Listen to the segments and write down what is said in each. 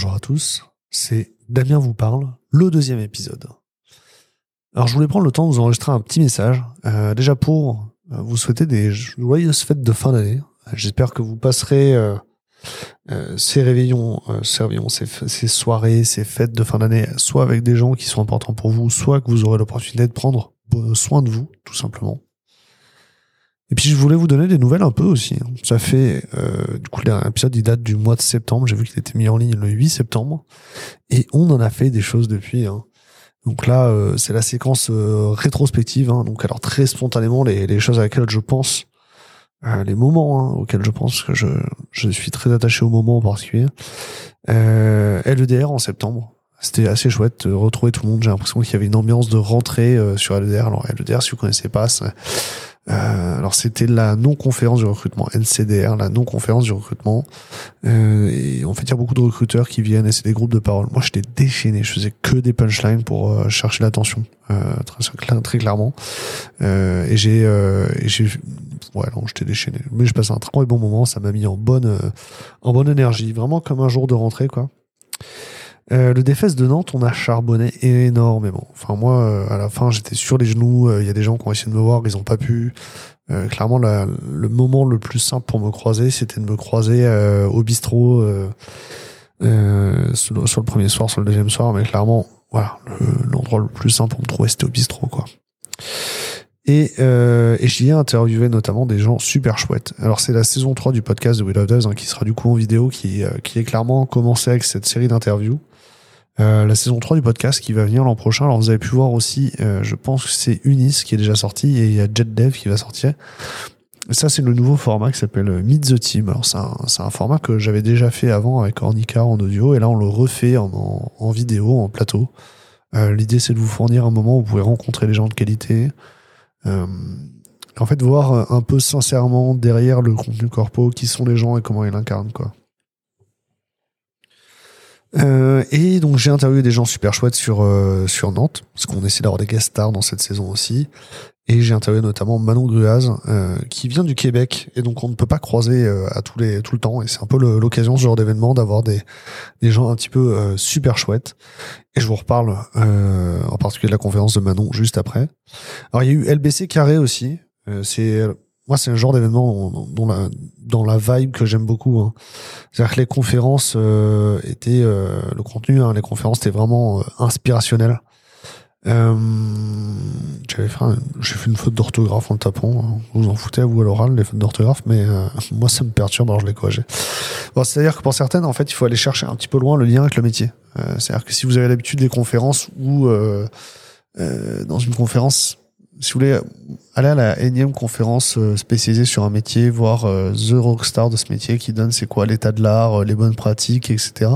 Bonjour à tous, c'est Damien vous parle, le deuxième épisode. Alors je voulais prendre le temps de vous enregistrer un petit message, euh, déjà pour euh, vous souhaiter des joyeuses fêtes de fin d'année. J'espère que vous passerez euh, euh, ces réveillons, euh, ces, soirées, ces fêtes de fin d'année, soit avec des gens qui sont importants pour vous, soit que vous aurez l'opportunité de prendre soin de vous, tout simplement. Et puis je voulais vous donner des nouvelles un peu aussi. Ça fait euh, du coup l'épisode il date du mois de septembre. J'ai vu qu'il était mis en ligne le 8 septembre et on en a fait des choses depuis. Hein. Donc là euh, c'est la séquence euh, rétrospective. Hein. Donc alors très spontanément les, les, choses à laquelle je pense, euh, les moments hein, auxquels je pense que je je suis très attaché au moment en particulier. Euh, LEDR en septembre. C'était assez chouette de retrouver tout le monde. J'ai l'impression qu'il y avait une ambiance de rentrée euh, sur LEDR. Alors LEDR, si vous connaissez pas, c'est euh, alors c'était la non-conférence du recrutement, NCDR, la non-conférence du recrutement. Euh, et en fait, il y a beaucoup de recruteurs qui viennent et c'est des groupes de parole. Moi, j'étais déchaîné, je faisais que des punchlines pour euh, chercher l'attention, euh, très, très clairement. Et j'ai, j'ai, ouais, non, j'étais déchaîné. Mais je passais un très bon moment, ça m'a mis en bonne, en bonne énergie, vraiment comme un jour de rentrée, quoi. Euh, le défesse de Nantes, on a charbonné énormément. Enfin, moi, euh, à la fin, j'étais sur les genoux. Euh, il y a des gens qui ont essayé de me voir, ils ont pas pu. clairement, la, le moment le plus simple pour me croiser, c'était de me croiser au bistrot sur, le premier soir, sur le deuxième soir. Mais clairement, voilà, l'endroit le, plus simple pour me trouver, c'était au bistrot, quoi. Et, euh, et j'y ai interviewé notamment des gens super chouettes. Alors c'est la saison 3 du podcast de We Love Does, hein, qui sera du coup en vidéo, qui, qui est clairement commencé avec cette série d'interviews. Euh, la saison 3 du podcast qui va venir l'an prochain. Alors vous avez pu voir aussi, euh, je pense que c'est Unis qui est déjà sorti et il y a JetDev qui va sortir. ça c'est le nouveau format qui s'appelle Meet the Team. Alors c'est un, format que j'avais déjà fait avant avec Ornica en audio et là on le refait en, vidéo, en plateau. Euh, L'idée c'est de vous fournir un moment où vous pouvez rencontrer les gens de qualité. Euh, en fait voir un peu sincèrement derrière le contenu corpo qui sont les gens et comment ils l'incarnent quoi. Euh, et donc j'ai interviewé des gens super chouettes sur euh, sur Nantes, parce qu'on essaie d'avoir des guest stars dans cette saison aussi. Et j'ai interviewé notamment Manon Gruaz, euh, qui vient du Québec, et donc on ne peut pas croiser euh, à tous les tout le temps. Et c'est un peu l'occasion ce genre d'événement d'avoir des des gens un petit peu euh, super chouettes. Et je vous reparle en particulier de la conférence de Manon juste après. Alors il y a eu LBC Carré aussi. c'est moi, c'est un genre d'événement dans la, dans la vibe que j'aime beaucoup. Hein. C'est-à-dire que les conférences euh, étaient, euh, le contenu, hein, les conférences étaient vraiment euh, inspirationnelles. Euh, j'avais fait, j'ai fait une faute d'orthographe en le tapant. Hein. Vous en foutez à vous à l'oral les fautes d'orthographe, mais euh, moi ça me perturbe alors je l'ai corrigé. Bon, c'est-à-dire que pour certaines, en fait, il faut aller chercher un petit peu loin le lien avec le métier. Euh, c'est-à-dire que si vous avez l'habitude des conférences ou dans une conférence si vous voulez aller à la énième conférence euh, spécialisée sur un métier, voir euh, the rockstar de ce métier qui donne c'est quoi l'état de l'art, euh, les bonnes pratiques, etc.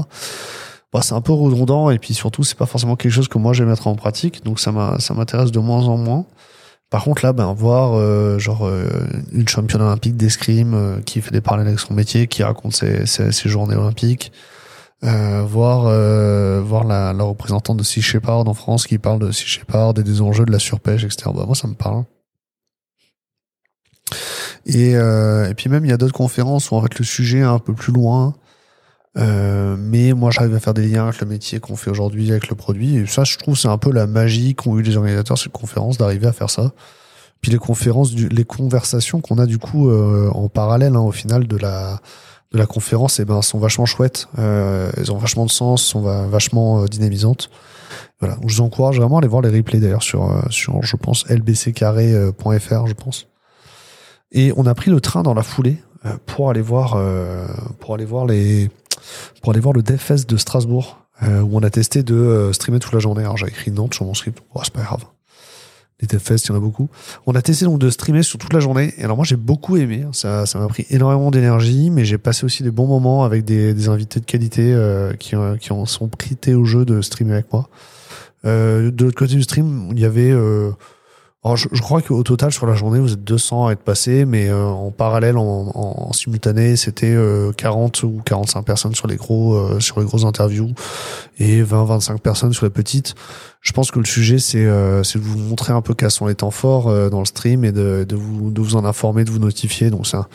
Bah, c'est un peu redondant et puis surtout c'est pas forcément quelque chose que moi je vais mettre en pratique, donc ça m'intéresse de moins en moins. Par contre là, ben voir euh, genre une championne olympique d'escrime qui fait des parallèles avec son métier, qui raconte ses, ses, ses journées olympiques, euh, voir euh, voir la, la, représentante de Sea Shepherd en France qui parle de Sea Shepherd et des enjeux de la surpêche, etc. Bah, moi, ça me parle. Et, euh, et puis même, il y a d'autres conférences où en fait le sujet un peu plus loin. Euh, mais moi, j'arrive à faire des liens avec le métier qu'on fait aujourd'hui, avec le produit. Et ça, je trouve, c'est un peu la magie qu'ont eu les organisateurs cette conférence d'arriver à faire ça. Puis les conférences, les conversations qu'on a du coup euh, en parallèle, hein, au final, de la de la conférence, eh ben, sont vachement chouettes. Euh, elles ont vachement de sens, sont vachement euh, dynamisantes. Voilà. Je vous encourage vraiment à aller voir les replays d'ailleurs sur, euh, sur, je pense, lbccarré.fr, je pense. Et on a pris le train dans la foulée pour aller voir, pour aller voir les, pour aller voir le DevFest de Strasbourg, où on a testé de streamer toute la journée. Alors j'ai écrit Nantes sur mon script. Oh, c'est pas grave les il y en a beaucoup. On a testé donc de streamer sur toute la journée. Et alors moi j'ai beaucoup aimé. Ça, ça m'a pris énormément d'énergie, mais j'ai passé aussi des bons moments avec des, des invités de qualité euh, qui, euh, qui en sont prêtés au jeu de streamer avec moi. Euh, de l'autre côté du stream, il y avait euh, alors je, je, crois qu'au total sur la journée vous êtes 200 à être passés, mais euh, en parallèle, en, en, simultané, c'était euh, 40 ou 45 personnes sur les gros euh, sur les grosses interviews et 20-25 personnes sur les petites. Je pense que le sujet c'est euh, c'est de vous montrer un peu quels sont les temps forts dans le stream et de, de vous de vous en informer, de vous notifier. Donc ça,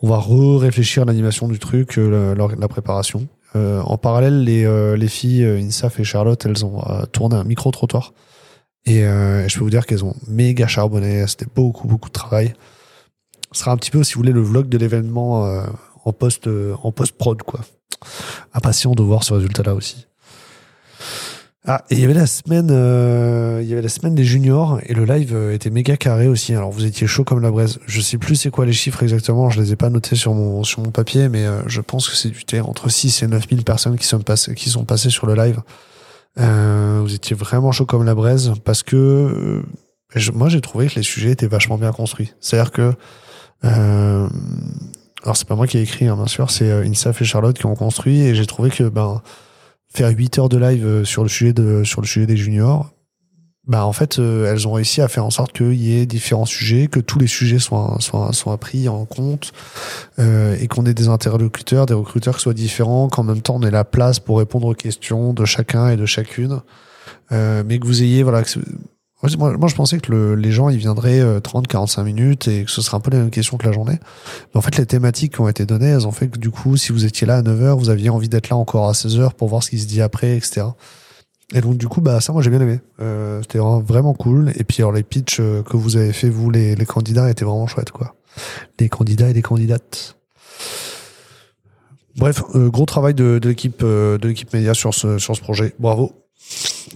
on va re-réfléchir l'animation du truc, la, la, préparation. en parallèle, les, les filles, Insaf et Charlotte, elles ont tourné un micro-trottoir. Et je peux vous dire qu'elles ont méga charbonné. C'était beaucoup, beaucoup de travail. Ce sera un petit peu, si vous voulez, le vlog de l'événement en post en post prod quoi. Impatient de voir ce résultat là aussi. Ah, et il y avait la semaine, euh, il y avait la semaine des juniors et le live euh, était méga carré aussi. Alors vous étiez chaud comme la braise. Je sais plus c'est quoi les chiffres exactement. Je les ai pas notés sur mon sur mon papier, mais euh, je pense que c'est du thé entre 6 et 9 000 personnes qui sont passées qui sont passées sur le live. Vous étiez vraiment chaud comme la braise parce que moi j'ai trouvé que les sujets étaient vachement bien construits. C'est-à-dire que alors c'est pas moi qui ai écrit, hein, bien sûr, c'est Insaf et Charlotte qui ont construit et j'ai trouvé que ben faire 8 heures de live euh, sur le sujet des juniors bah en fait euh, elles ont réussi à faire en sorte qu'il y ait différents sujets que tous les sujets soient soient soient pris en compte euh, et qu'on ait des interlocuteurs des recruteurs qui soient différents qu'en même temps on ait la place pour répondre aux questions de chacun et de chacune euh, mais que vous ayez voilà que moi, moi, je pensais que le, les gens, ils viendraient 30-45 euh, minutes et que ce serait un peu la même question que la journée. Mais en fait, les thématiques qui ont été données, elles ont fait que du coup, si vous étiez là à 9h, vous aviez envie d'être là encore à 16h pour voir ce qui se dit après, etc. Et donc, du coup, bah, ça, moi, j'ai bien aimé. Euh, C'était vraiment cool. Et puis, alors, les pitchs euh, que vous avez fait, vous, les, les candidats, étaient vraiment chouettes, quoi. Les candidats et les candidates. Bref, euh, gros travail de, l'équipe de l'équipe média sur ce, sur ce projet. Bravo.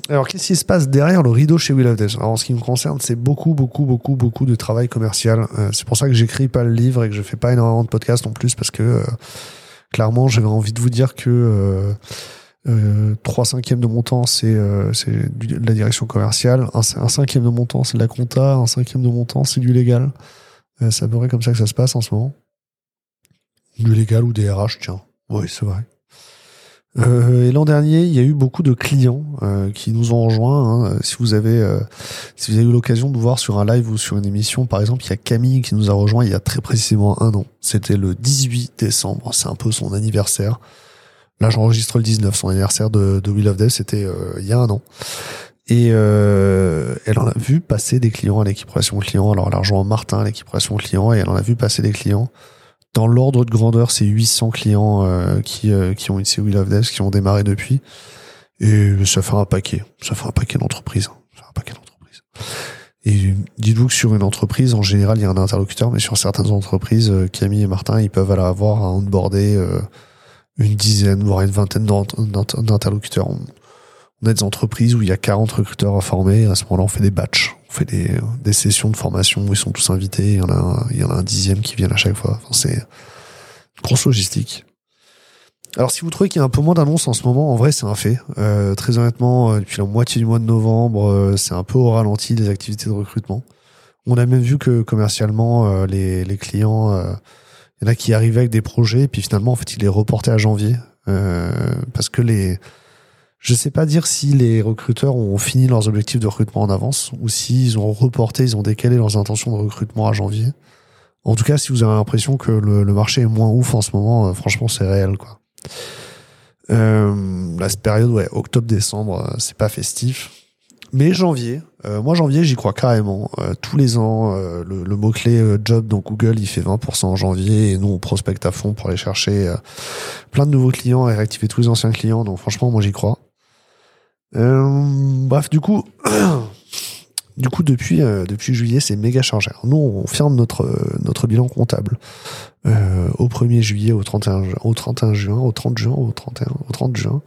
Alors, qu'est-ce qui se passe derrière le rideau chez Will of Death? Alors, en ce qui me concerne, c'est beaucoup, beaucoup, beaucoup, beaucoup de travail commercial. Euh, c'est pour ça que j'écris pas le livre et que je fais pas énormément de podcasts en plus, parce que euh, clairement, j'avais envie de vous dire que euh, euh, 3 cinquièmes de mon temps, c'est de la direction commerciale. Un, cinquième de mon temps, c'est de la compta. Un cinquième de mon temps, c'est du légal. c'est à peu près comme ça que ça se passe en ce moment. Du légal ou des RH, tiens. Oui, c'est vrai. Euh, et l'an dernier, il y a eu beaucoup de clients euh, qui nous ont rejoints. Hein. Si vous avez, euh, si vous avez eu l'occasion de voir sur un live ou sur une émission, par exemple, il y a Camille qui nous a rejoint il y a très précisément un an. C'était le 18 décembre. C'est un peu son anniversaire. Là, j'enregistre le 19. Son anniversaire de, de Will of Death, c'était il y a un an. Et elle en a vu passer des clients à l'équipe relation client. Alors, elle a rejoint Martin à l'équipe relation client et elle en a vu passer des clients. Dans l'ordre de grandeur, c'est 800 clients euh, qui, euh, qui ont initié We Love Devs, qui ont démarré depuis. Et ça fait un paquet. Ça fait un paquet d'entreprises. Fait un paquet d'entreprises. Et dites-vous que sur une entreprise, en général, il y a un interlocuteur, mais sur certaines entreprises, euh, Camille et Martin, ils peuvent avoir à onboarder une dizaine, voire une vingtaine d'interlocuteurs. On a des entreprises où il y a 40 recruteurs à former. À ce moment-là, on fait des batchs. On fait des, des sessions de formation où ils sont tous invités. Il y en a un, dixième qui vient à chaque fois. C'est une grosse logistique. Alors, si vous trouvez qu'il y a un peu moins d'annonces en ce moment, en vrai, c'est un fait. Euh, très honnêtement, euh, depuis la moitié du mois de novembre, euh, c'est un peu au ralenti les activités de recrutement. On a même vu que commercialement, les, clients, y en a qui arrivaient avec des projets, et puis finalement, en fait, ils les reportaient à janvier parce que les je sais pas dire si les recruteurs ont fini leurs objectifs de recrutement en avance ou s'ils ont reporté, ils ont décalé leurs intentions de recrutement à janvier. En tout cas, si vous avez l'impression que le, marché est moins ouf en ce moment, euh, franchement, c'est réel, quoi. Euh, la période, ouais, octobre-décembre, euh, c'est pas festif. Mais janvier, euh, moi janvier, j'y crois carrément. tous les ans, le, le mot-clé job dans Google, il fait 20% en janvier et nous, on prospecte à fond pour aller chercher plein de nouveaux clients et réactiver tous les anciens clients. Donc franchement, moi j'y crois. Euh, bref, du coup, du coup depuis euh, depuis juillet, c'est méga chargé. nous, on ferme notre notre bilan comptable euh, au 1er juillet, au 31 au 31 juin, au 30 juin, au 31 au 30 juin.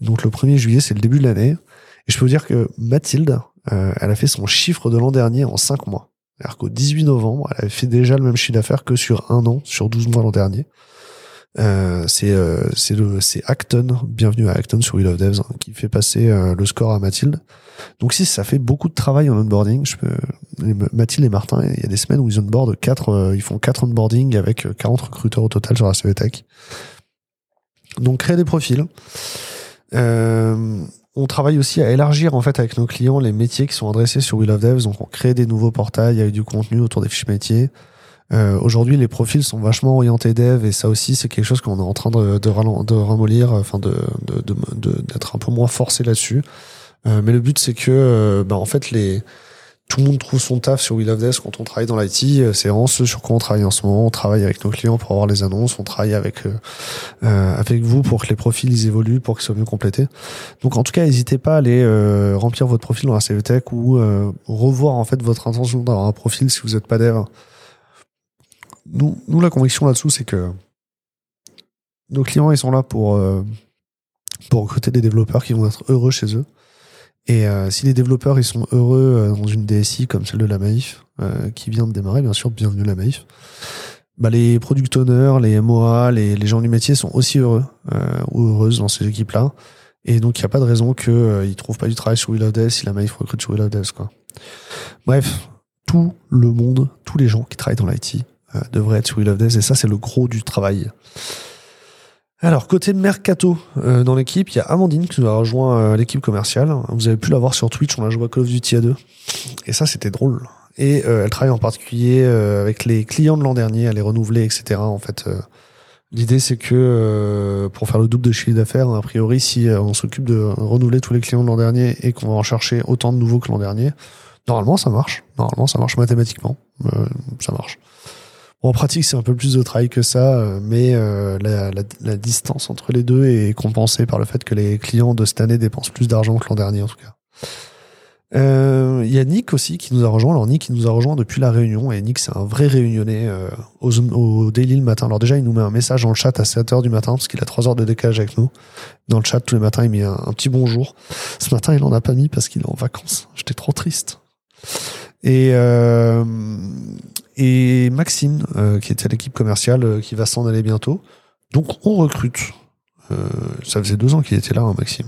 Donc le 1er juillet, c'est le début de l'année. Et je peux vous dire que Mathilde, euh, elle a fait son chiffre de l'an dernier en 5 mois. C'est-à-dire qu'au 18 novembre, elle avait fait déjà le même chiffre d'affaires que sur un an, sur 12 mois l'an dernier. Euh, c'est euh, c'est Acton, bienvenue à Acton sur Wheel of Devs, hein, qui fait passer euh, le score à Mathilde. Donc si ça fait beaucoup de travail en onboarding, je peux, Mathilde et Martin, il y a des semaines où ils onboardent quatre, ils font quatre onboarding avec 40 recruteurs au total sur la CVTech. Donc créer des profils. On travaille aussi à élargir en fait avec nos clients les métiers qui sont adressés sur Wheel of Devs. Donc on crée des nouveaux portails avec du contenu autour des fiches métiers. Euh, Aujourd'hui, les profils sont vachement orientés dev et ça aussi, c'est quelque chose qu'on est en train de ramollir, enfin de d'être un peu moins forcé là-dessus. Euh, mais le but, c'est que, euh, bah, en fait, les tout le monde trouve son taf sur We Love Desk quand on travaille dans l'IT. Euh, c'est vraiment ce sur quoi on travaille en ce moment. On travaille avec nos clients pour avoir les annonces. On travaille avec euh, euh avec vous pour que les profils ils évoluent, pour qu'ils soient mieux complétés. Donc en tout cas, n'hésitez pas à aller euh, remplir votre profil dans la CVTech ou revoir en fait votre intention d'avoir un profil si vous n'êtes pas dev. Nous, nous la conviction là-dessous, c'est que nos clients ils sont là pour pour recruter des développeurs qui vont être heureux chez eux et euh, si les développeurs ils sont heureux euh, dans une DSI comme celle de la Maïf, euh, qui vient de démarrer, bien sûr, bienvenue la Maïf, bah les product owners, les MOA, les, les gens du métier sont aussi heureux ou heureuses dans ces équipes-là. Et donc il n'y a pas de raison qu'ils ne trouvent pas du travail sur Will of Death si la Maïf recrute sur Will of Death. Quoi. Bref, tout le monde, tous les gens qui travaillent dans l'IT devraient être sur Will of Death et ça c'est le gros du travail. Alors, côté Mercato, euh, dans l'équipe, il y a Amandine qui nous a rejoint euh, l'équipe commerciale. Vous avez pu la voir sur Twitch, on a joué à Call of Duty à deux. Et ça, c'était drôle. Et euh, elle travaille en particulier avec les clients de l'an dernier, elle les renouveler, etc. En fait, l'idée, c'est que pour faire le double de chiffre d'affaires, a priori, si on s'occupe de renouveler tous les clients de l'an dernier et qu'on va en chercher autant de nouveaux que l'an dernier, normalement, ça marche. Normalement, ça marche mathématiquement. ça marche en pratique, c'est un peu plus de travail que ça, euh, mais euh, la, distance entre les deux est compensée par le fait que les clients de cette année dépensent plus d'argent que l'an dernier, en tout cas. Euh, il y a Nick aussi qui nous a rejoint. Alors Nick qui nous a rejoint depuis la réunion et Nick c'est un vrai réunionnais au, daily le matin. Alors déjà il nous met un message dans le chat à 7h du matin parce qu'il a 3 heures de décalage avec nous. Dans le chat tous les matins il met un, un petit bonjour. Ce matin il en a pas mis parce qu'il est en vacances. J'étais trop triste. Et et Maxime, euh, qui était à l'équipe commerciale, euh, qui va s'en aller bientôt. Donc on recrute. Euh, ça faisait deux ans qu'il était là, hein, Maxime.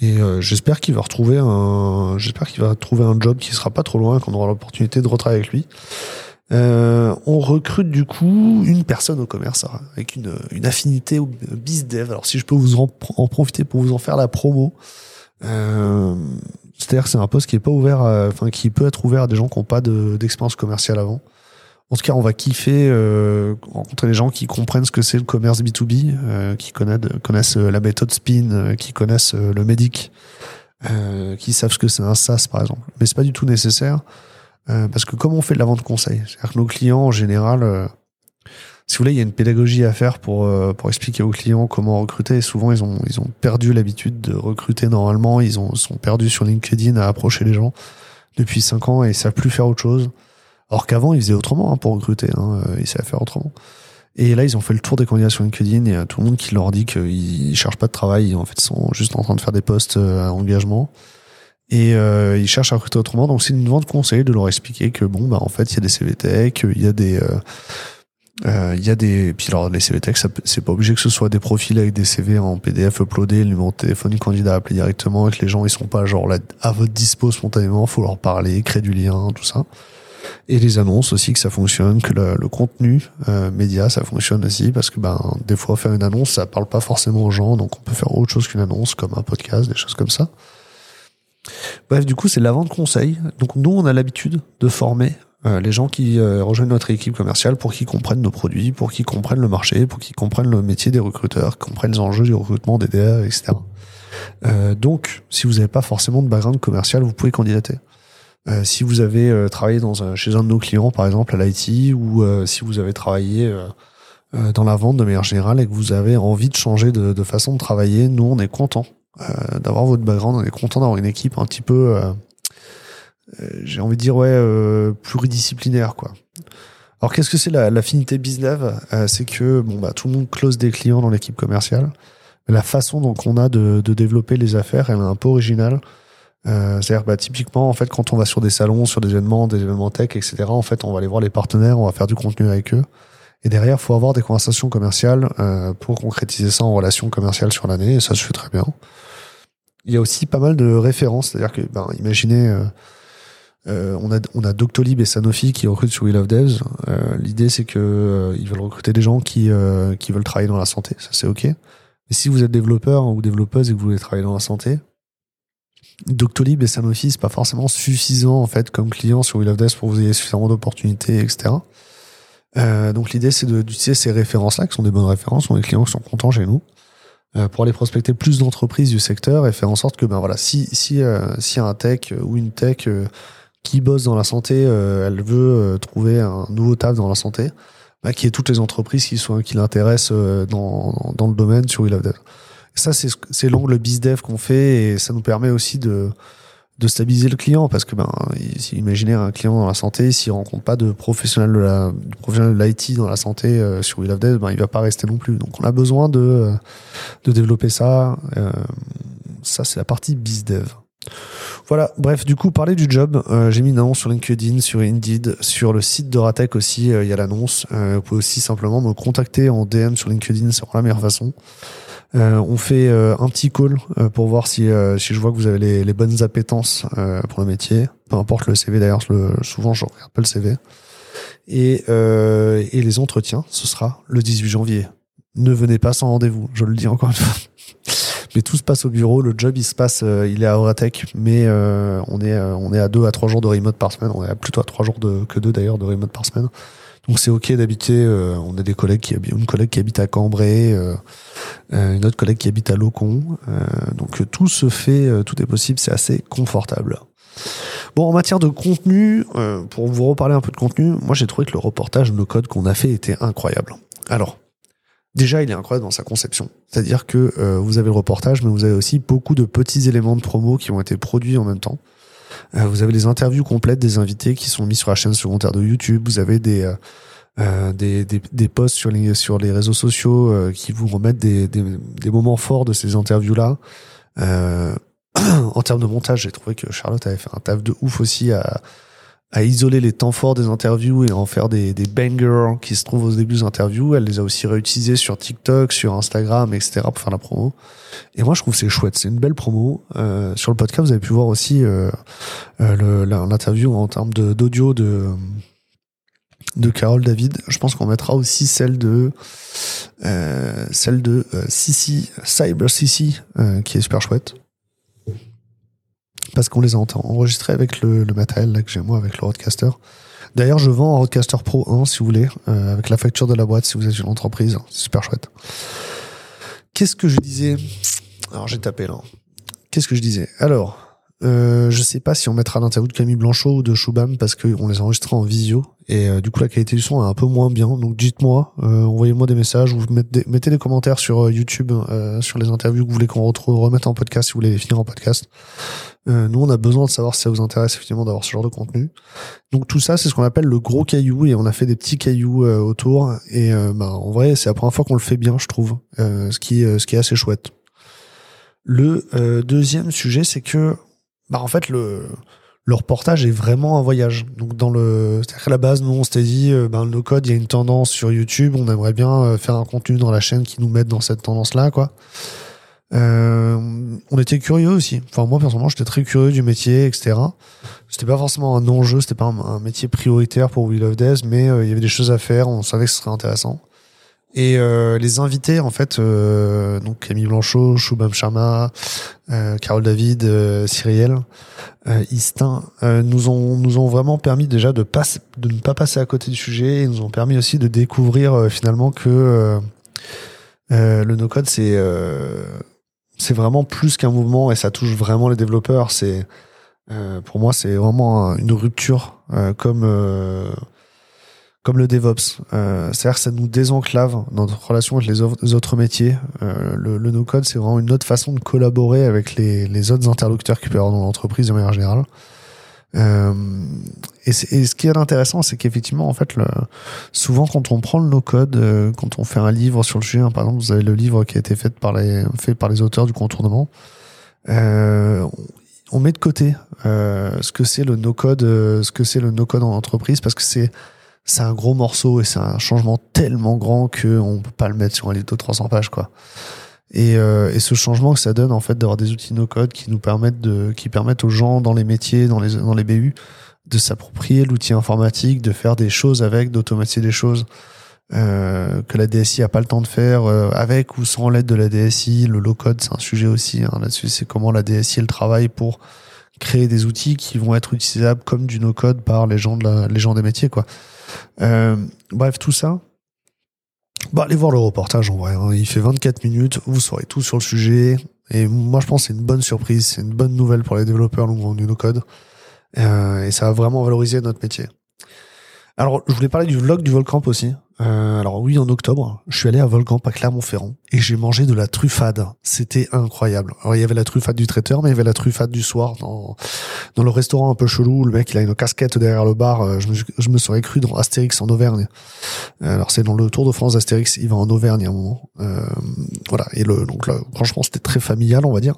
Et j'espère qu'il va retrouver un, j'espère qu'il va trouver un job qui sera pas trop loin, qu'on aura l'opportunité de retravailler avec lui. on recrute du coup une personne au commerce hein, avec une, une affinité au bizdev. Alors si je peux vous en, profiter pour vous en faire la promo, c'est-à-dire que c'est un poste qui est pas ouvert, enfin qui peut être ouvert à des gens qui n'ont pas d'expérience commerciale avant. En tout cas, on va kiffer euh, rencontrer des gens qui comprennent ce que c'est le commerce B2B, euh, qui connaissent, connaissent euh, la méthode SPIN, euh, qui connaissent le MEDIC, qui savent ce que c'est un SaaS, par exemple. Mais c'est pas du tout nécessaire, parce que comme on fait de la vente conseil, c'est-à-dire que nos clients, en général, si vous voulez, il y a une pédagogie à faire pour, pour expliquer aux clients comment recruter. Et souvent, ils ont, ils ont perdu l'habitude de recruter normalement. Ils ont, sont perdus sur LinkedIn à approcher les gens depuis 5 ans et ils savent plus faire autre chose. Alors qu'avant, ils faisaient autrement hein, pour recruter. Hein, euh, ils savaient faire autrement. Et là, ils ont fait le tour des candidats sur LinkedIn et tout le monde qui leur dit qu'ils cherchent pas de travail. En fait, ils sont juste en train de faire des postes euh, à engagement. Et euh, ils cherchent à recruter autrement. Donc, c'est une vente conseil de leur expliquer que, bon, bah, en fait, il y a des CVTech, il y a des... Euh, il y a des puis alors les CVTech c'est pas obligé que ce soit des profils avec des CV en PDF uploadés le numéro de téléphone du candidat appelé directement et que les gens ils sont pas genre là à votre dispo spontanément faut leur parler créer du lien tout ça et les annonces aussi que ça fonctionne, que le, le contenu euh, média ça fonctionne aussi parce que ben des fois faire une annonce ça parle pas forcément aux gens donc on peut faire autre chose qu'une annonce comme un podcast, des choses comme ça. Bref, du coup c'est la vente conseil. Donc nous on a l'habitude de former euh, les gens qui euh, rejoignent notre équipe commerciale pour qu'ils comprennent nos produits, pour qu'ils comprennent le marché, pour qu'ils comprennent le métier des recruteurs, comprennent les enjeux du recrutement des DA, etc. Euh, donc, si vous n'avez pas forcément de background commercial, vous pouvez candidater. Si vous avez travaillé dans un, chez un de nos clients, par exemple à l'IT, ou si vous avez travaillé dans la vente de manière générale et que vous avez envie de changer de, de façon de travailler, nous on est content d'avoir votre background, on est content d'avoir une équipe un petit peu, j'ai envie de dire ouais, pluridisciplinaire quoi. Alors qu'est-ce que c'est l'affinité la, C'est que bon bah tout le monde close des clients dans l'équipe commerciale. La façon dont on a de, de développer les affaires, elle est un peu originale. Euh, C'est-à-dire, bah, typiquement, en fait, quand on va sur des salons, sur des événements, des événements tech, etc., en fait, on va aller voir les partenaires, on va faire du contenu avec eux. Et derrière, faut avoir des conversations commerciales euh, pour concrétiser ça en relation commerciale sur l'année, et ça se fait très bien. Il y a aussi pas mal de références, c'est-à-dire que, ben, imaginez, euh, euh on a on a Doctolib et Sanofi qui recrutent sur We Love Devs. Euh, l'idée, c'est que euh, ils veulent recruter des gens qui qui veulent travailler dans la santé, ça c'est ok. Mais si vous êtes développeur ou développeuse et que vous voulez travailler dans la santé, Doctolib et Sanofi, c'est pas forcément suffisant en fait comme client sur Will of Death pour vous ayez suffisamment d'opportunités, etc. Euh, donc l'idée c'est d'utiliser ces références-là, qui sont des bonnes références, on a des clients qui sont contents chez nous, euh, pour aller prospecter plus d'entreprises du secteur et faire en sorte que ben voilà, si si euh, si un tech ou une tech qui bosse dans la santé, elle veut trouver un nouveau taf dans la santé, bah, qui est toutes les entreprises qui sont qui l'intéressent dans, dans le domaine sur We Love Dev. ça, c'est l'angle bizdev qu'on fait et ça nous permet aussi de de stabiliser le client parce que ben imaginez un client dans la santé s'il rencontre pas de professionnel de l'IT dans la santé euh, sur We Love Dev ben il va pas rester non plus donc on a besoin de euh, de développer ça euh, ça c'est la partie bizdev voilà, bref, du coup, parler du job, j'ai mis une annonce sur LinkedIn, sur Indeed, sur le site de Ratec aussi, il y a l'annonce. vous pouvez aussi simplement me contacter en DM sur LinkedIn, c'est la meilleure façon. Euh, on fait euh, un petit call euh, pour voir si, si je vois que vous avez les, les bonnes appétences pour le métier. Peu importe le CV d'ailleurs, souvent je regarde pas le CV. Et, et les entretiens, ce sera le 18 janvier. Ne venez pas sans rendez-vous, je le dis encore une fois. Mais tout se passe au bureau, le job il se passe, il est à Oratech, mais on est on est à deux à trois jours de remote par semaine. On est à plutôt à trois jours de, que deux d'ailleurs de remote par semaine. Donc c'est ok d'habiter. Euh, on a des collègues qui habitent, une collègue qui habite à Cambrai, euh, euh, une autre collègue qui habite à Locon. donc tout se fait, tout est possible. C'est assez confortable. Bon, en matière de contenu, pour vous reparler un peu de contenu, moi j'ai trouvé que le reportage No Code qu'on a fait était incroyable. Alors, déjà, il est incroyable dans sa conception. C'est-à-dire que vous avez le reportage, mais vous avez aussi beaucoup de petits éléments de promo qui ont été produits en même temps. Euh, vous avez les interviews complètes des invités qui sont mis sur la chaîne secondaire de YouTube. Vous avez des euh, euh, des, des, des, posts sur les, sur les réseaux sociaux qui vous remettent des, des, des, moments forts de ces interviews-là. en termes de montage, j'ai trouvé que Charlotte avait fait un taf de ouf aussi à, à isoler les temps forts des interviews et en faire des, bangers qui se trouvent au début des interviews. Elle les a aussi réutilisés sur TikTok, sur Instagram, etc. pour faire la promo. Et moi, je trouve c'est chouette. C'est une belle promo. Euh, sur le podcast, vous avez pu voir aussi euh, euh l'interview en termes d'audio de, de Carole David. Je pense qu'on mettra aussi celle de euh, celle de euh, Sissi, Cyber Sissi, qui est super chouette parce qu'on les a enregistrés avec le, le matériel là que j'ai moi avec le Roadcaster. D'ailleurs, je vends un Roadcaster Pro 1 si vous voulez, euh, avec la facture de la boîte si vous êtes une entreprise. C'est super chouette. Qu'est-ce que je disais? Alors j'ai tapé là. Qu'est-ce que je disais? Alors, euh, je sais pas si on mettra l'interview de Camille Blanchot ou de Choubam parce qu'on les enregistrera en visio et euh, du coup la qualité du son est un peu moins bien. Donc dites-moi, euh, envoyez-moi des messages ou mettez des, commentaires sur euh, YouTube sur les interviews que vous voulez qu'on retrouve, remette en podcast si vous voulez les finir en podcast. nous on a besoin de savoir si ça vous intéresse effectivement d'avoir ce genre de contenu. Donc tout ça c'est ce qu'on appelle le gros caillou et on a fait des petits cailloux autour et bah, en vrai c'est la première fois qu'on le fait bien je trouve, ce qui ce qui est assez chouette. Le deuxième sujet c'est que bah en fait le le reportage est vraiment un voyage. Donc dans le, qu'à la base, nous on s'était dit, euh, ben le code, il y a une tendance sur YouTube, on aimerait bien euh, faire un contenu dans la chaîne qui nous mette dans cette tendance-là, quoi. Euh, on était curieux aussi. Enfin moi personnellement, j'étais très curieux du métier, etc. C'était pas forcément un enjeu, c'était pas un, métier prioritaire pour We Love Death, mais euh, il y avait des choses à faire. On savait que ce serait intéressant. Et euh, les invités, en fait, euh, donc Camille Blanchot, Shubham Sharma, euh, Carole David, euh, Cyriel, euh, Istin, nous ont nous ont vraiment permis déjà de ne pas passer à côté du sujet. Et nous ont permis aussi de découvrir finalement que le no code c'est c'est vraiment plus qu'un mouvement et ça touche vraiment les développeurs. C'est pour moi c'est vraiment une rupture comme comme le DevOps. Euh, C'est-à-dire que ça nous désenclave notre relation avec les, autres métiers. Euh, le, le no-code, c'est vraiment une autre façon de collaborer avec les, les autres interlocuteurs qui peuvent avoir dans l'entreprise de manière générale. Euh, et, et, ce qui est intéressant, c'est qu'effectivement, en fait, le, souvent quand on prend le no-code, euh, quand on fait un livre sur le sujet, hein, par exemple, vous avez le livre qui a été fait par les, fait par les auteurs du contournement, euh, on met de côté euh, ce que c'est le no-code, ce que c'est le no-code en entreprise, parce que c'est c'est un gros morceau et c'est un changement tellement grand que on peut pas le mettre sur un livre de 300 pages quoi. Et, euh, et ce changement que ça donne en fait d'avoir des outils no code qui nous permettent de qui permettent aux gens dans les métiers dans les dans les BU de s'approprier l'outil informatique, de faire des choses avec, d'automatiser des choses euh, que la DSI a pas le temps de faire euh, avec ou sans l'aide de la DSI. Le low code c'est un sujet aussi hein, là-dessus, c'est comment la DSI elle travaille pour créer des outils qui vont être utilisables comme du no code par les gens de la, les gens des métiers quoi. Euh, bref, tout ça. Bah, allez voir le reportage en vrai. Hein. Il fait 24 minutes. Vous saurez tout sur le sujet. Et moi, je pense que c'est une bonne surprise. C'est une bonne nouvelle pour les développeurs longs du no-code. et ça va vraiment valoriser notre métier. Alors, je voulais parler du vlog du Volcamp aussi. Euh, alors oui, en octobre, je suis allé à Volcamp à Clermont-Ferrand et j'ai mangé de la truffade. C'était incroyable. Alors il y avait la truffade du traiteur, mais il y avait la truffade du soir dans dans le restaurant un peu chelou. Le mec, il a une casquette derrière le bar. Euh, je me, je me serais cru dans Astérix en Auvergne. Euh, alors c'est dans le Tour de France d'Astérix. Il va en Auvergne à un moment. Euh, voilà. Et le donc là, franchement, c'était très familial, on va dire.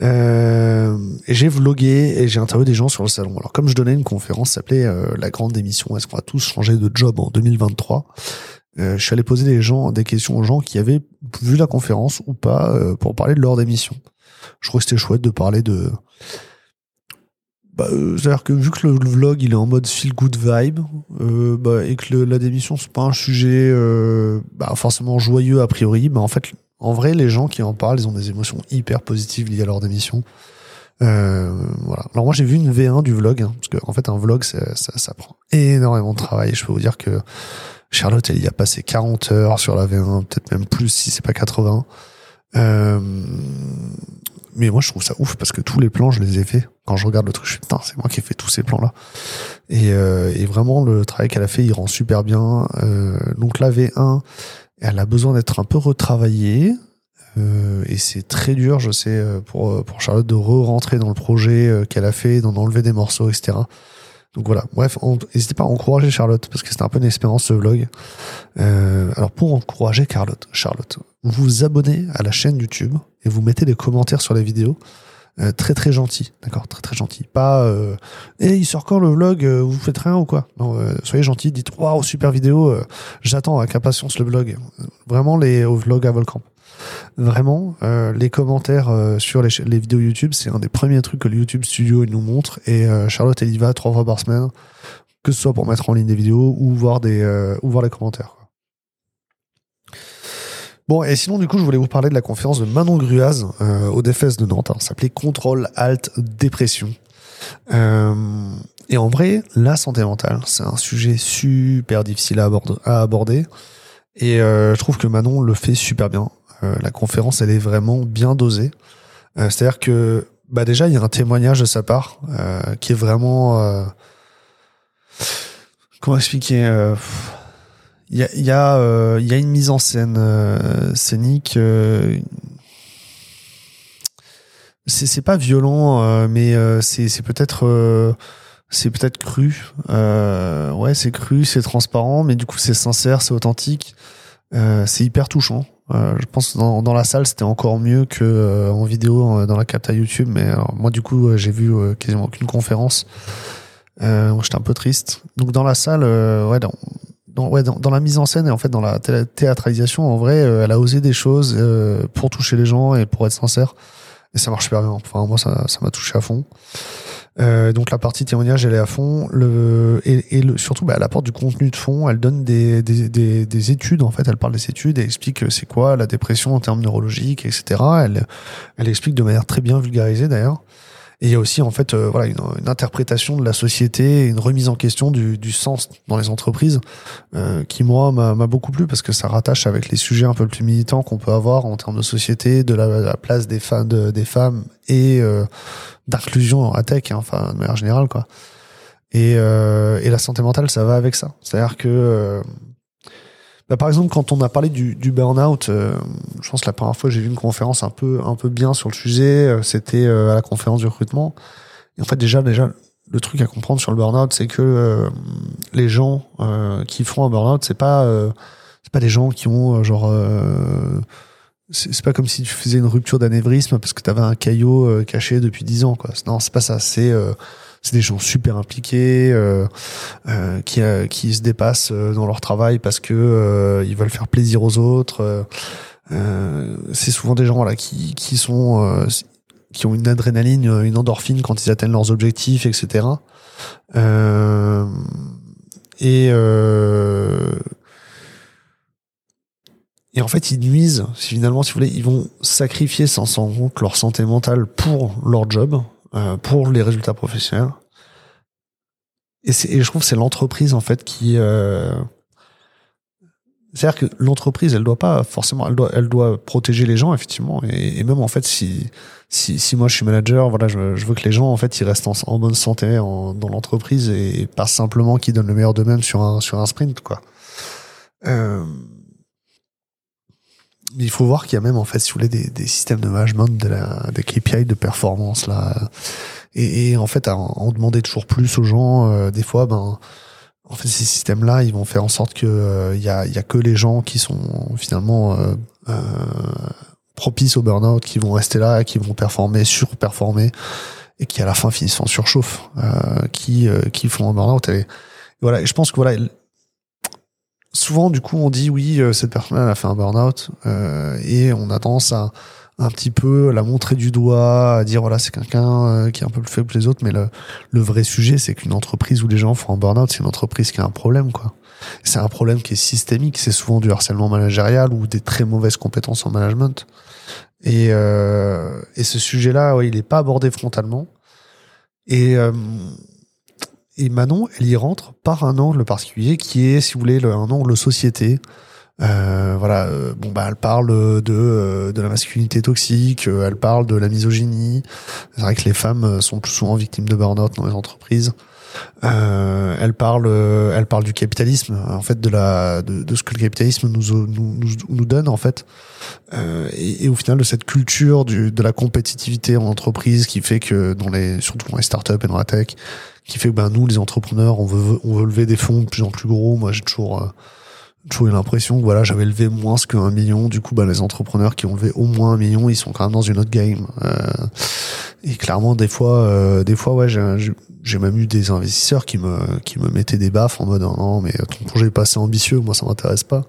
Euh, j'ai vlogué et j'ai interviewé des gens sur le salon. Alors comme je donnais une conférence s'appelait euh, la grande démission, est-ce qu'on va tous changer de job en 2023 euh, Je suis allé poser des gens des questions aux gens qui avaient vu la conférence ou pas euh, pour parler de leur démission. Je trouvais que c'était chouette de parler de bah, c'est-à-dire que vu que le, vlog il est en mode feel good vibe bah, et que la démission c'est pas un sujet bah, forcément joyeux a priori, bah en fait en vrai, les gens qui en parlent, ils ont des émotions hyper positives liées à leur démission. Euh, voilà. Alors moi j'ai vu une V1 du vlog, hein, parce qu'en en fait un vlog ça, ça, prend énormément de travail. Je peux vous dire que Charlotte elle y a passé 40 heures sur la V1, peut-être même plus si c'est pas 80. Euh, mais moi je trouve ça ouf parce que tous les plans je les ai faits. Quand je regarde le truc, je suis putain c'est moi qui ai fait tous ces plans là. Et, euh, et vraiment le travail qu'elle a fait il rend super bien. Euh, donc la V1 elle a besoin d'être un peu retravaillée. Euh, et c'est très dur, je sais, euh, pour, pour Charlotte de re-rentrer dans le projet euh, qu'elle a fait, d'en enlever des morceaux, etc. Donc voilà, bref, n'hésitez pas à encourager Charlotte, parce que c'est un peu une expérience ce vlog. Euh, alors pour encourager Charlotte, Charlotte, vous vous abonnez à la chaîne YouTube et vous mettez des commentaires sur les vidéos. Euh, très très gentil, d'accord, très très gentil. Pas, euh, hey, il sort quand le vlog euh, Vous faites rien ou quoi? Non, euh, soyez gentil. Dites waouh super vidéo. J'attends avec impatience le vlog. Vraiment les au vlog à Volcamp. Vraiment, les commentaires sur les, les, vidéos YouTube, c'est un des premiers trucs que le YouTube Studio nous montre. Et Charlotte, elle y va trois fois par semaine, que ce soit pour mettre en ligne des vidéos ou voir des ou voir les commentaires. Bon, et sinon, du coup, je voulais vous parler de la conférence de Manon Gruaz euh, au DFS de Nantes. Ça s'appelait Contrôle, Alt, Dépression. Euh, et en vrai, la santé mentale, c'est un sujet super difficile à aborder. Et euh, je trouve que Manon le fait super bien. Euh, la conférence, elle est vraiment bien dosée. C'est-à-dire que, bah déjà, il y a un témoignage de sa part qui est vraiment... comment expliquer il y a, y, a, euh, y a une mise en scène euh, scénique. Euh, c'est pas violent, euh, mais euh, c'est peut-être c'est peut-être cru. ouais, c'est cru, c'est transparent, mais du coup c'est sincère, c'est authentique, c'est hyper touchant. je pense que dans, dans la salle c'était encore mieux que en vidéo dans la capta YouTube, mais moi du coup j'ai vu quasiment aucune conférence. J'étais un peu triste. Donc dans la salle, ouais, dans, dans, ouais, dans, la mise en scène et en fait dans la théâtralisation, en vrai, euh, elle a osé des choses euh, pour toucher les gens et pour être sincère. Et ça marche super bien. Enfin, moi, ça, ça m'a touché à fond. Euh, donc la partie témoignage, elle est à fond. Le, et, surtout, bah, elle apporte du contenu de fond. Elle donne des, des études. En fait, elle parle des études et explique c'est quoi la dépression en termes neurologiques, etc. Elle, elle explique de manière très bien vulgarisée d'ailleurs. Et il y a aussi en fait euh, voilà une, une, interprétation de la société, une remise en question du, du sens dans les entreprises euh, qui moi m'a beaucoup plu parce que ça rattache avec les sujets un peu plus militants qu'on peut avoir en termes de société, de la, la place des femmes, de, des femmes et euh, d'inclusion à tech, hein, enfin de manière générale quoi. Et, euh, et la santé mentale, ça va avec ça. C'est-à-dire que euh, bah, par exemple, quand on a parlé du, burn-out, euh, je pense que la première fois j'ai vu une conférence un peu, un peu bien sur le sujet, euh, c'était euh, à la conférence du recrutement. Et en fait, déjà, déjà, le truc à comprendre sur le burn-out, c'est que les gens qui font un burn-out, c'est pas, pas des gens qui ont genre c'est pas comme si tu faisais une rupture d'anévrisme parce que tu avais un caillot caché depuis dix ans quoi. Non, c'est pas ça, c'est c'est des gens super impliqués euh, euh, qui euh, qui se dépassent dans leur travail parce que ils veulent faire plaisir aux autres. c'est souvent des gens voilà qui qui sont qui ont une adrénaline, une endorphine quand ils atteignent leurs objectifs, etc. et et en fait, ils nuisent. Finalement, si vous voulez, ils vont sacrifier sans s'en rendre leur santé mentale pour leur job, euh, pour les résultats professionnels. Et, et je trouve que c'est l'entreprise en fait qui euh, C'est-à-dire que l'entreprise, elle doit pas forcément, elle doit, elle doit protéger les gens effectivement, et, et même en fait, si, si, si moi je suis manager, voilà, je, je veux que les gens en fait ils restent en, bonne santé en, dans l'entreprise et pas simplement qu'ils donnent le meilleur d'eux-mêmes sur un sur un sprint, quoi. Euh, il faut voir qu'il y a même en fait, si vous voulez, des, des systèmes de management, de la, des KPI de performance là, et, et en fait, à en demander toujours plus aux gens, euh, des fois, ben en fait, ces systèmes-là, ils vont faire en sorte que il euh, y, a, y a que les gens qui sont finalement euh, euh, propices au burn-out, qui vont rester là, qui vont performer, surperformer, et qui à la fin finissent en surchauffe, qui qui font un burn-out. Et, voilà. Je pense que voilà. Souvent, du coup, on dit oui, cette personne-là a fait un burn-out, et on a tendance à un petit peu la montrer du doigt, à dire voilà c'est quelqu'un euh, qui est un peu plus faible que les autres, mais le, le vrai sujet c'est qu'une entreprise où les gens font un burn-out, c'est une entreprise qui a un problème quoi. C'est un problème qui est systémique, c'est souvent du harcèlement managérial ou des très mauvaises compétences en management. Et, euh, et ce sujet-là, ouais, il n'est pas abordé frontalement. Et, euh, et Manon, elle y rentre par un angle particulier qui est, si vous voulez, le, un angle société, euh, voilà, euh, bon bah elle parle de euh, de la masculinité toxique, elle parle de la misogynie. C'est vrai que les femmes sont plus souvent victimes de burn-out dans les entreprises. Euh, elle parle, elle parle du capitalisme, en fait, de la, de, ce que le capitalisme nous nous, nous, donne en fait, euh, et, au final de cette culture du, de la compétitivité en entreprise qui fait que dans les, surtout dans les startups et dans la tech, qui fait que ben nous les entrepreneurs, on veut, on veut lever des fonds de plus en plus gros. Moi j'ai toujours eu l'impression que voilà, j'avais levé moins qu'un million. Du coup, bah, les entrepreneurs qui ont levé au moins un million, ils sont quand même dans une autre game. Euh, et clairement, des fois, euh, des fois, ouais, j'ai même eu des investisseurs qui me qui me mettaient des baffes en mode non, mais ton projet est pas assez ambitieux, moi ça m'intéresse pas.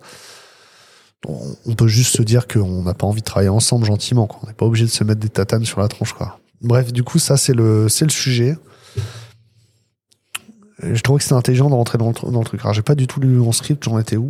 On peut juste se dire qu'on n'a pas envie de travailler ensemble gentiment. Quoi. On n'est pas obligé de se mettre des tatanes sur la tronche. Quoi. Bref, du coup, ça c'est le c'est le sujet je trouvais que c'était intelligent de rentrer dans le, dans le truc. Alors, j'ai pas du tout lu mon script, j'en étais où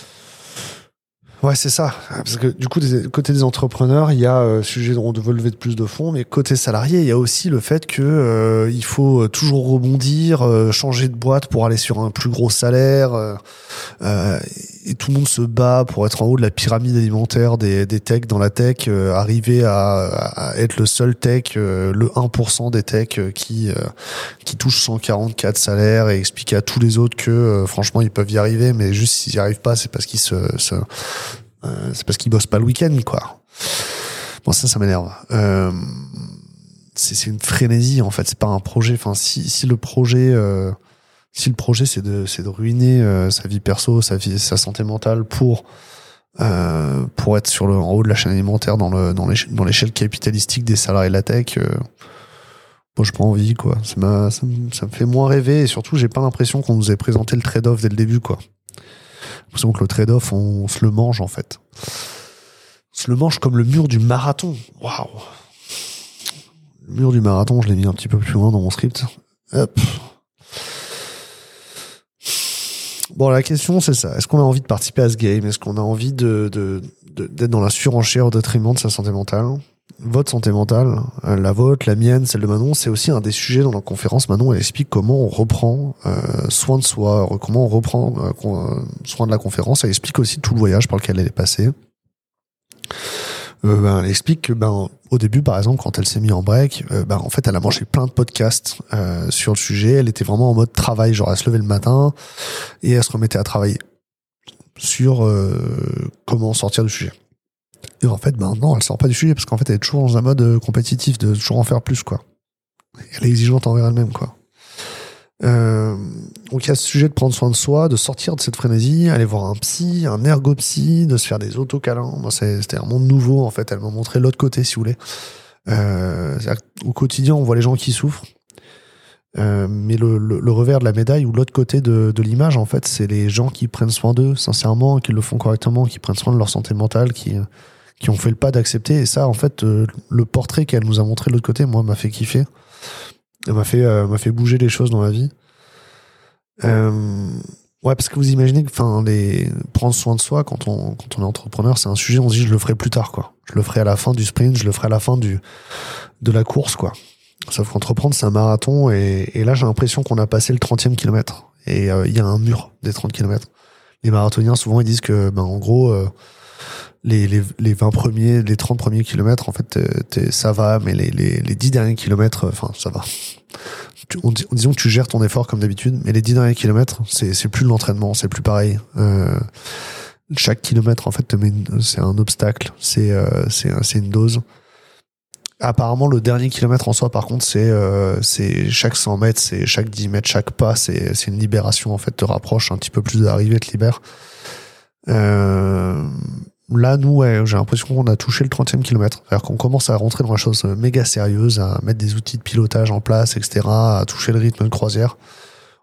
Ouais, c'est ça. Parce que du coup, côté des entrepreneurs, il y a euh, sujet on veut lever de plus de fonds, mais côté salarié, il y a aussi le fait que euh, il faut toujours rebondir, euh, changer de boîte pour aller sur un plus gros salaire. Euh, et tout le monde se bat pour être en haut de la pyramide alimentaire des, des techs dans la tech, arriver à, à, être le seul tech, le 1% des techs qui qui touche 144 salaires et expliquer à tous les autres que franchement ils peuvent y arriver, mais juste s'ils y arrivent pas, c'est parce qu'ils se, se euh, c'est parce qu'ils bossent pas le week-end, quoi. Bon, ça, ça m'énerve. Euh, c'est une frénésie, en fait. C'est pas un projet. Enfin, si, si le projet, euh, si le projet, c'est de, c'est de ruiner euh, sa vie perso, sa vie, sa santé mentale pour, euh, pour être sur le, en haut de la chaîne alimentaire dans le, dans l'échelle, dans capitalistique des salariés de la tech, euh, moi, j'ai pas envie, quoi. Ça, ça, ça me fait moins rêver et surtout, j'ai pas l'impression qu'on nous ait présenté le trade-off dès le début, quoi l'impression que le trade-off, on, se le mange en fait. On se le mange comme le mur du marathon. Waouh Le mur du marathon, je l'ai mis un petit peu plus loin dans mon script. Hop. Bon, la question, c'est ça. Est-ce qu'on a envie de participer à ce game? Est-ce qu'on a envie d'être dans la surenchère au détriment de sa santé mentale? Votre santé mentale, euh, la vôtre, la mienne, celle de Manon, c'est aussi un des sujets dans la conférence. Manon, elle explique comment on reprend euh, soin de soi, comment on reprend euh, soin de la conférence. Elle explique aussi tout le voyage par lequel elle est passée. Ben, elle explique que ben au début par exemple quand elle s'est mise en break ben en fait elle a mangé plein de podcasts sur le sujet elle était vraiment en mode travail genre elle se levait le matin et elle se remettait à travailler sur comment sortir du sujet et en fait, maintenant, elle sort pas du sujet parce qu'en fait, elle est toujours dans un mode euh, compétitif de toujours en faire plus, quoi. Elle est exigeante envers elle-même, quoi. Euh, donc il y a ce sujet de prendre soin de soi, de sortir de cette frénésie, aller voir un psy, un ergopsy, de se faire des autocalins. Moi, c'était un monde nouveau en fait. Elle m'a montré l'autre côté, si vous voulez. Euh, au quotidien, on voit les gens qui souffrent, euh, mais le, le, revers de la médaille ou l'autre côté de, de l'image, en fait, c'est les gens qui prennent soin d'eux sincèrement, qui le font correctement, qui prennent soin de leur santé mentale, qui qui ont fait le pas d'accepter. Et ça, en fait, euh, le portrait qu'elle nous a montré de l'autre côté, moi, m'a fait kiffer. Elle m'a fait, euh, m'a fait bouger les choses dans la vie. Euh, ouais, parce que vous imaginez que, les prendre soin de soi quand on, quand on est entrepreneur, c'est un sujet. On se dit, je le ferai plus tard, quoi. Je le ferai à la fin du sprint, je le ferai à la fin du de la course, quoi. Sauf qu'entreprendre, c'est un marathon, et, là, j'ai l'impression qu'on a passé le 30e kilomètre. Et il y a un mur des 30 kilomètres. les marathoniens, souvent, ils disent que, ben, en gros, euh, les, les, les 20 premiers, les 30 premiers kilomètres, en fait, ça va, mais les, les, les 10 derniers kilomètres, euh, enfin, ça va. Tu- on, disons que tu gères ton effort comme d'habitude, mais les 10 derniers kilomètres, c'est plus de l'entraînement, c'est plus pareil. Euh, chaque kilomètre, en fait, c'est un obstacle, euh, c'est une dose. Apparemment, le dernier kilomètre en soi, par contre, c'est euh, chaque 100 mètres, c'est chaque 10 mètres, chaque pas, c'est une libération, en fait, te rapproche un petit peu plus de l'arrivée, te libère. Euh, là, nous, ouais, j'ai l'impression qu'on a touché le 30e kilomètre. C'est-à-dire qu'on commence à rentrer dans la chose méga sérieuse, à mettre des outils de pilotage en place, etc., à toucher le rythme de croisière.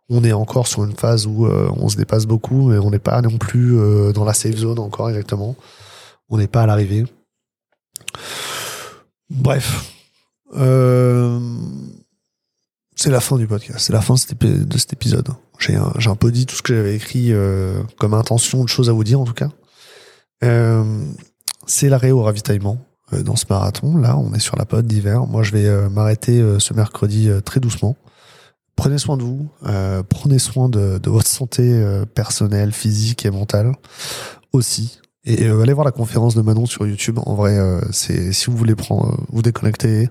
On est encore sur une phase où euh, on se dépasse beaucoup, mais on n'est pas non plus dans la safe zone encore exactement. On n'est pas à l'arrivée. Bref. Euh, c'est la fin du podcast. C'est la fin de cet, épisode. J'ai un, peu dit tout ce que j'avais écrit euh, comme intention de choses à vous dire en tout cas. Euh, c'est l'arrêt au ravitaillement dans ce marathon. Là, on est sur la période d'hiver. Moi, je vais m'arrêter ce mercredi très doucement. Prenez soin de vous. prenez soin de, votre santé personnelle, physique et mentale aussi. Et euh, allez voir la conférence de Manon sur YouTube. En vrai, euh, c'est si vous voulez prendre, vous déconnecter,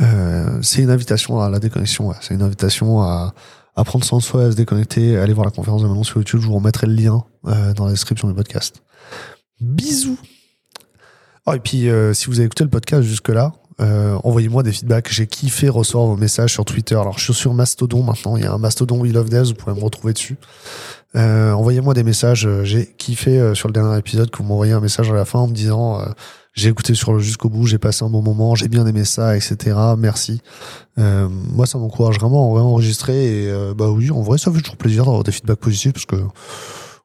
euh, c'est une invitation à la déconnexion. ouais. C'est une invitation à, à prendre soin de soi, à se déconnecter. Allez voir la conférence de Manon sur YouTube. Je vous remettrai le lien euh, dans la description du podcast. Bisous. Oh, et puis, euh, si vous avez écouté le podcast jusque-là, euh, envoyez-moi des feedbacks. J'ai kiffé recevoir vos messages sur Twitter. Alors, je suis sur Mastodon maintenant. Il y a un Mastodon We Love Devs. Vous pouvez me retrouver dessus. Euh, envoyez-moi des messages. Euh, J'ai kiffé euh, sur le dernier épisode que vous m'envoyez un message à la fin en me disant j'ai écouté jusqu'au bout, j'ai passé un bon moment, j'ai bien aimé ça, etc. Merci. Moi, ça m'encourage vraiment à enregistrer. Et bah oui, en vrai, ça fait toujours plaisir d'avoir des feedbacks positifs parce que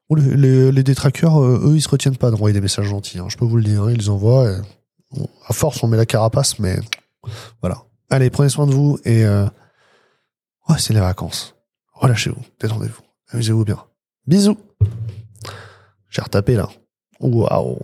oh, les, les, détraqueurs, eux, ils se retiennent pas d'envoyer des messages gentils. hein. je peux vous le dire, ils les envoient. à force, on met la carapace, mais voilà. Allez, prenez soin de vous et ouais, c'est les vacances. Relâchez-vous, détendez-vous, amusez-vous bien. Bisous. J'ai retapé là. Waouh.